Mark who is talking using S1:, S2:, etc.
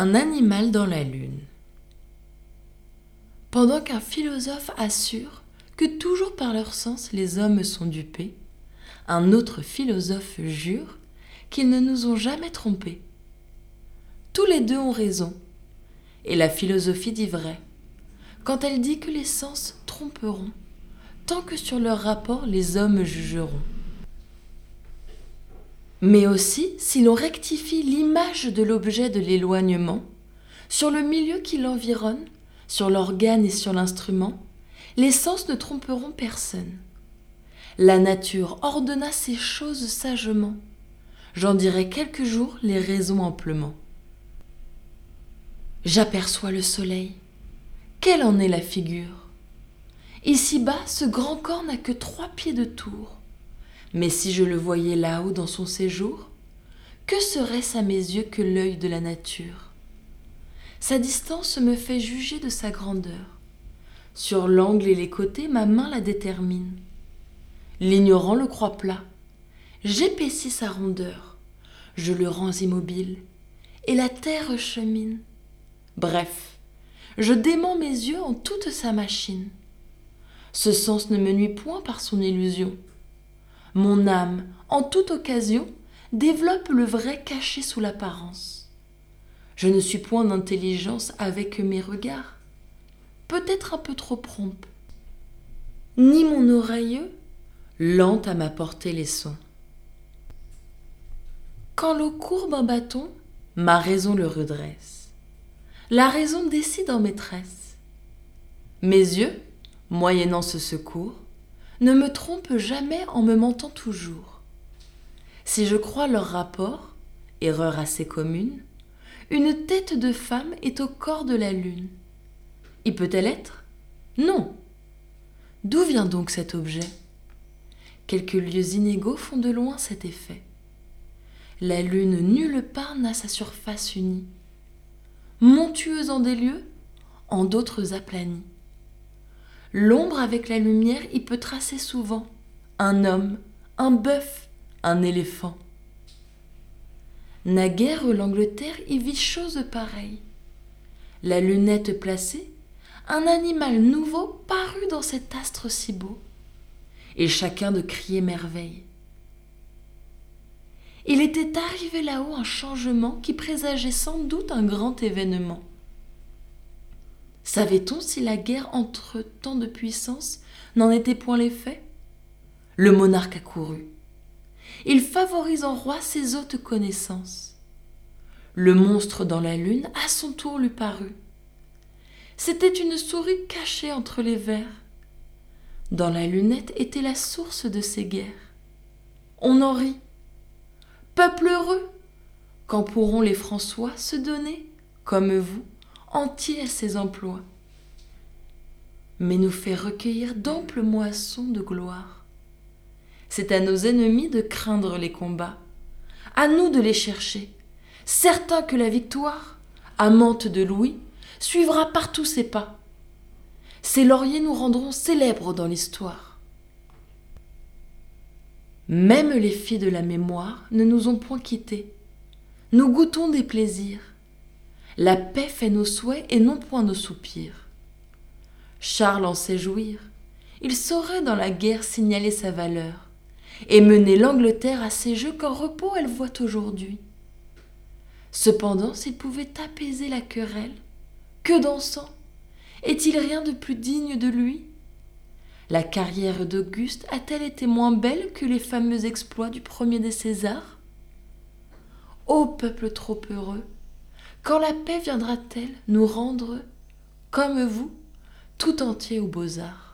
S1: Un animal dans la lune. Pendant qu'un philosophe assure que toujours par leur sens les hommes sont dupés, un autre philosophe jure qu'ils ne nous ont jamais trompés. Tous les deux ont raison, et la philosophie dit vrai, quand elle dit que les sens tromperont, tant que sur leur rapport les hommes jugeront. Mais aussi, si l'on rectifie l'image de l'objet de l'éloignement, sur le milieu qui l'environne, sur l'organe et sur l'instrument, les sens ne tromperont personne. La nature ordonna ces choses sagement. J'en dirai quelques jours les raisons amplement. J'aperçois le soleil. Quelle en est la figure? Ici-bas, ce grand corps n'a que trois pieds de tour. Mais si je le voyais là-haut dans son séjour, que serait-ce à mes yeux que l'œil de la nature? Sa distance me fait juger de sa grandeur. Sur l'angle et les côtés, ma main la détermine. L'ignorant le croit plat. J'épaissis sa rondeur. Je le rends immobile. Et la terre chemine. Bref, je dément mes yeux en toute sa machine. Ce sens ne me nuit point par son illusion. Mon âme, en toute occasion, développe le vrai caché sous l'apparence. Je ne suis point d'intelligence avec mes regards, peut-être un peu trop prompt, ni mon oreille lente à m'apporter les sons. Quand l'eau courbe un bâton, ma raison le redresse. La raison décide en maîtresse. Mes yeux, moyennant ce secours, ne me trompent jamais en me mentant toujours. Si je crois leur rapport, erreur assez commune, une tête de femme est au corps de la lune. Y peut-elle être? Non. D'où vient donc cet objet? Quelques lieux inégaux font de loin cet effet. La lune nulle part n'a sa surface unie. Montueuse en des lieux, en d'autres aplanie. L'ombre avec la lumière y peut tracer souvent un homme, un bœuf, un éléphant. Naguère l'Angleterre y vit chose pareille. La lunette placée, un animal nouveau parut dans cet astre si beau, et chacun de crier merveille. Il était arrivé là-haut un changement qui présageait sans doute un grand événement. Savait-on si la guerre entre tant de puissances n'en était point l'effet? Le monarque accourut. Il favorise en roi ses hautes connaissances. Le monstre dans la lune à son tour lui parut. C'était une souris cachée entre les vers. Dans la lunette était la source de ces guerres. On en rit. Peuple heureux, quand pourront les François se donner, comme vous, entier ses emplois, mais nous fait recueillir d'amples moissons de gloire. C'est à nos ennemis de craindre les combats, à nous de les chercher, certain que la victoire, amante de Louis, suivra partout ses pas. Ces lauriers nous rendront célèbres dans l'histoire. Même les filles de la mémoire ne nous ont point quittés. Nous goûtons des plaisirs. La paix fait nos souhaits et non point nos soupirs. Charles en sait jouir. Il saurait dans la guerre signaler sa valeur et mener l'Angleterre à ces jeux qu'en repos elle voit aujourd'hui. Cependant, s'il pouvait apaiser la querelle, que dansant Est-il rien de plus digne de lui? La carrière d'Auguste a-t-elle été moins belle que les fameux exploits du premier des Césars? Ô peuple trop heureux quand la paix viendra-t-elle nous rendre, comme vous, tout entier aux beaux-arts?